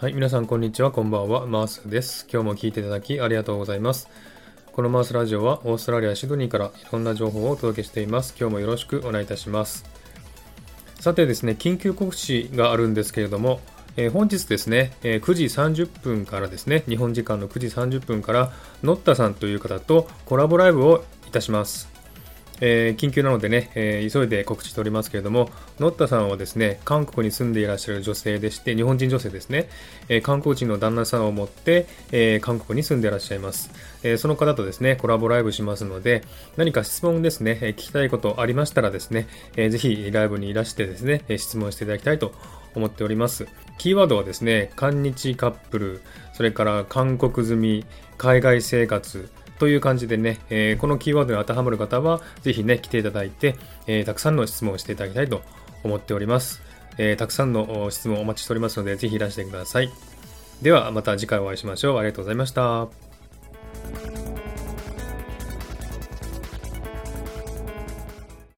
はい、皆さんこんにちは、こんばんは、マースです。今日も聞いていただきありがとうございます。このマースラジオはオーストラリア・シドニーからいろんな情報をお届けしています。今日もよろしくお願いいたします。さてですね、緊急告知があるんですけれども、えー、本日ですね、えー、9時30分からですね、日本時間の9時30分から、ノッタさんという方とコラボライブをいたします。えー、緊急なのでね、えー、急いで告知しておりますけれども、ノッタさんはですね、韓国に住んでいらっしゃる女性でして、日本人女性ですね、えー、韓国人の旦那さんを持って、え韓国に住んでいらっしゃいます、えその方とですね、コラボライブしますので、何か質問ですね、え聞きたいことありましたらですね、えぜひライブにいらしてですね、質問していただきたいと思っております。キーワードはですね、韓日カップル、それから韓国済み、海外生活、という感じでね、えー、このキーワードに当てはまる方は、ぜひね、来ていただいて、えー、たくさんの質問をしていただきたいと思っております。えー、たくさんの質問をお待ちしておりますので、ぜひいらしてください。では、また次回お会いしましょう。ありがとうございました。